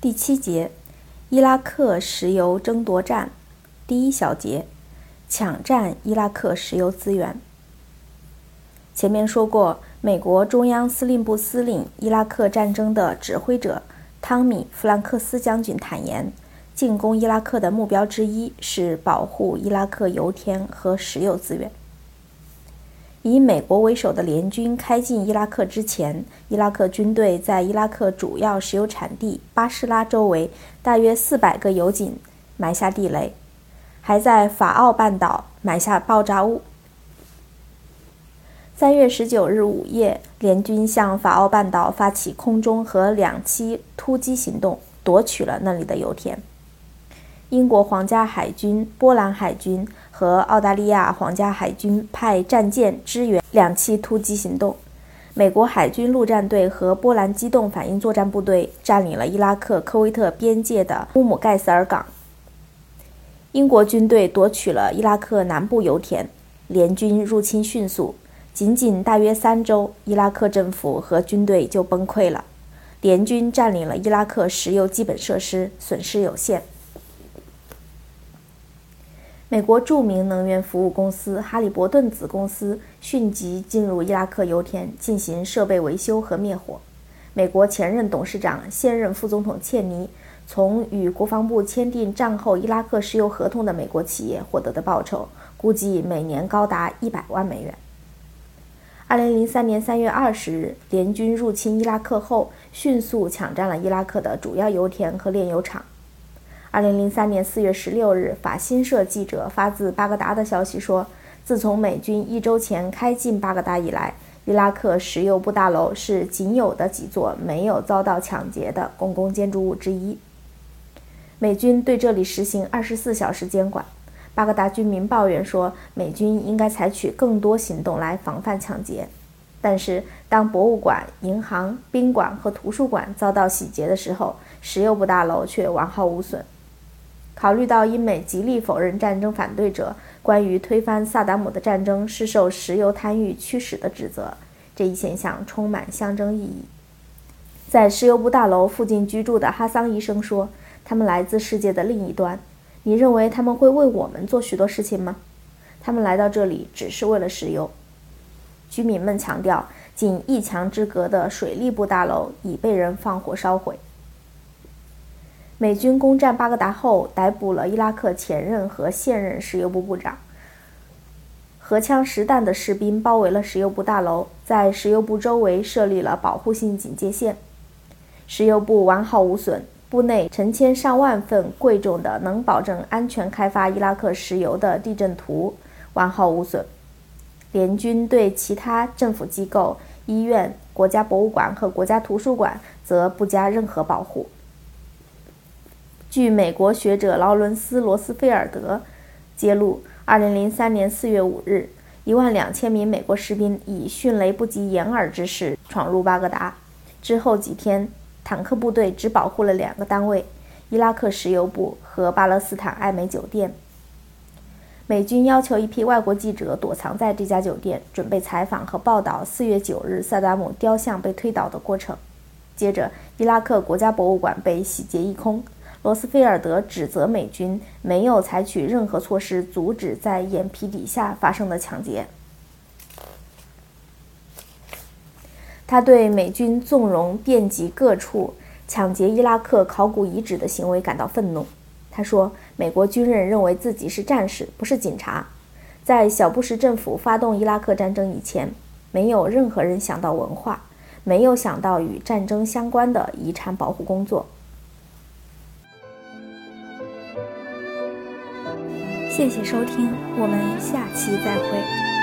第七节，伊拉克石油争夺战，第一小节，抢占伊拉克石油资源。前面说过，美国中央司令部司令伊拉克战争的指挥者汤米·弗兰克斯将军坦言，进攻伊拉克的目标之一是保护伊拉克油田和石油资源。以美国为首的联军开进伊拉克之前，伊拉克军队在伊拉克主要石油产地巴士拉周围大约四百个油井埋下地雷，还在法奥半岛埋下爆炸物。三月十九日午夜，联军向法奥半岛发起空中和两栖突击行动，夺取了那里的油田。英国皇家海军、波兰海军和澳大利亚皇家海军派战舰支援两栖突击行动。美国海军陆战队和波兰机动反应作战部队占领了伊拉克科威特边界的乌姆盖斯尔港。英国军队夺取了伊拉克南部油田。联军入侵迅速。仅仅大约三周，伊拉克政府和军队就崩溃了。联军占领了伊拉克石油基本设施，损失有限。美国著名能源服务公司哈利伯顿子公司迅即进入伊拉克油田进行设备维修和灭火。美国前任董事长、现任副总统切尼从与国防部签订战后伊拉克石油合同的美国企业获得的报酬，估计每年高达一百万美元。二零零三年三月二十日，联军入侵伊拉克后，迅速抢占了伊拉克的主要油田和炼油厂。二零零三年四月十六日，法新社记者发自巴格达的消息说，自从美军一周前开进巴格达以来，伊拉克石油部大楼是仅有的几座没有遭到抢劫的公共建筑物之一。美军对这里实行二十四小时监管。巴格达居民抱怨说，美军应该采取更多行动来防范抢劫。但是，当博物馆、银行、宾馆和图书馆遭到洗劫的时候，石油部大楼却完好无损。考虑到英美极力否认战争反对者关于推翻萨达姆的战争是受石油贪欲驱使的指责，这一现象充满象征意义。在石油部大楼附近居住的哈桑医生说：“他们来自世界的另一端。”你认为他们会为我们做许多事情吗？他们来到这里只是为了石油。居民们强调，仅一墙之隔的水利部大楼已被人放火烧毁。美军攻占巴格达后，逮捕了伊拉克前任和现任石油部部长。荷枪实弹的士兵包围了石油部大楼，在石油部周围设立了保护性警戒线。石油部完好无损。部内成千上万份贵重的、能保证安全开发伊拉克石油的地震图完好无损。联军对其他政府机构、医院、国家博物馆和国家图书馆则不加任何保护。据美国学者劳伦斯·罗斯菲尔德揭露，2003年4月5日，12000名美国士兵以迅雷不及掩耳之势闯入巴格达，之后几天。坦克部队只保护了两个单位：伊拉克石油部和巴勒斯坦艾美酒店。美军要求一批外国记者躲藏在这家酒店，准备采访和报道4月9日萨达姆雕像被推倒的过程。接着，伊拉克国家博物馆被洗劫一空。罗斯菲尔德指责美军没有采取任何措施阻止在眼皮底下发生的抢劫。他对美军纵容遍及各处抢劫伊拉克考古遗址的行为感到愤怒。他说：“美国军人认为自己是战士，不是警察。在小布什政府发动伊拉克战争以前，没有任何人想到文化，没有想到与战争相关的遗产保护工作。”谢谢收听，我们下期再会。